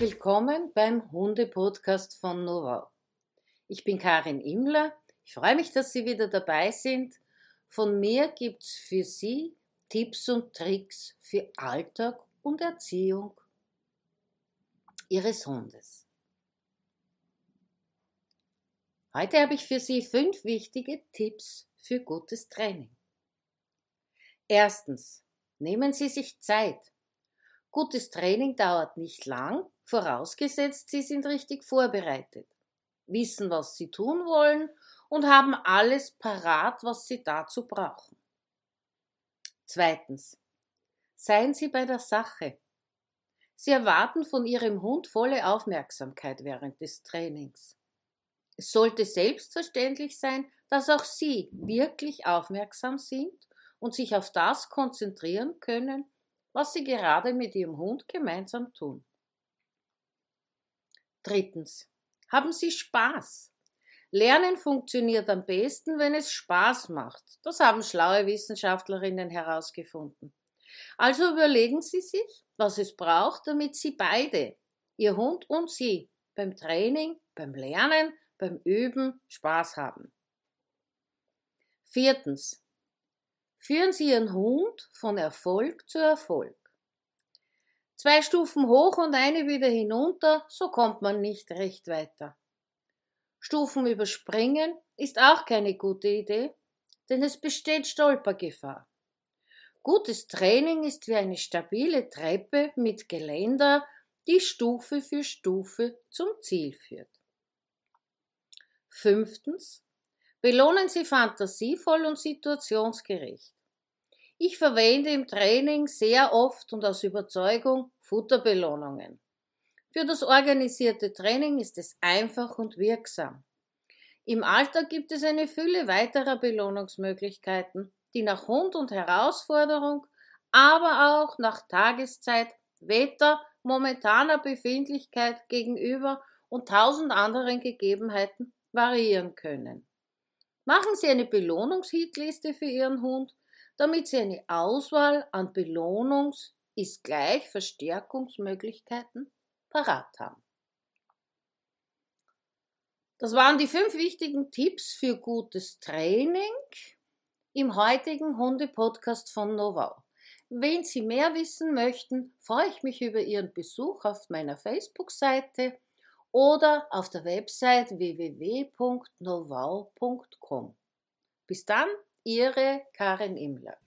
willkommen beim Hunde-Podcast von Novau. Ich bin Karin Immler. Ich freue mich, dass Sie wieder dabei sind. Von mir gibt es für Sie Tipps und Tricks für Alltag und Erziehung Ihres Hundes. Heute habe ich für Sie fünf wichtige Tipps für gutes Training. Erstens, nehmen Sie sich Zeit. Gutes Training dauert nicht lang, vorausgesetzt, Sie sind richtig vorbereitet, wissen, was Sie tun wollen und haben alles parat, was Sie dazu brauchen. Zweitens. Seien Sie bei der Sache. Sie erwarten von Ihrem Hund volle Aufmerksamkeit während des Trainings. Es sollte selbstverständlich sein, dass auch Sie wirklich aufmerksam sind und sich auf das konzentrieren können, was sie gerade mit ihrem Hund gemeinsam tun. Drittens. Haben Sie Spaß. Lernen funktioniert am besten, wenn es Spaß macht. Das haben schlaue Wissenschaftlerinnen herausgefunden. Also überlegen Sie sich, was es braucht, damit Sie beide, Ihr Hund und Sie, beim Training, beim Lernen, beim Üben Spaß haben. Viertens. Führen Sie Ihren Hund von Erfolg zu Erfolg. Zwei Stufen hoch und eine wieder hinunter, so kommt man nicht recht weiter. Stufen überspringen ist auch keine gute Idee, denn es besteht Stolpergefahr. Gutes Training ist wie eine stabile Treppe mit Geländer, die Stufe für Stufe zum Ziel führt. Fünftens. Belohnen Sie fantasievoll und situationsgerecht. Ich verwende im Training sehr oft und aus Überzeugung Futterbelohnungen. Für das organisierte Training ist es einfach und wirksam. Im Alltag gibt es eine Fülle weiterer Belohnungsmöglichkeiten, die nach Hund und Herausforderung, aber auch nach Tageszeit, Wetter, momentaner Befindlichkeit gegenüber und tausend anderen Gegebenheiten variieren können. Machen Sie eine Belohnungshitliste für Ihren Hund, damit Sie eine Auswahl an Belohnungs- ist gleich Verstärkungsmöglichkeiten parat haben. Das waren die fünf wichtigen Tipps für gutes Training im heutigen Hunde-Podcast von Novau. Wenn Sie mehr wissen möchten, freue ich mich über Ihren Besuch auf meiner Facebook-Seite oder auf der Website www.novau.com. Bis dann, Ihre Karin Immler.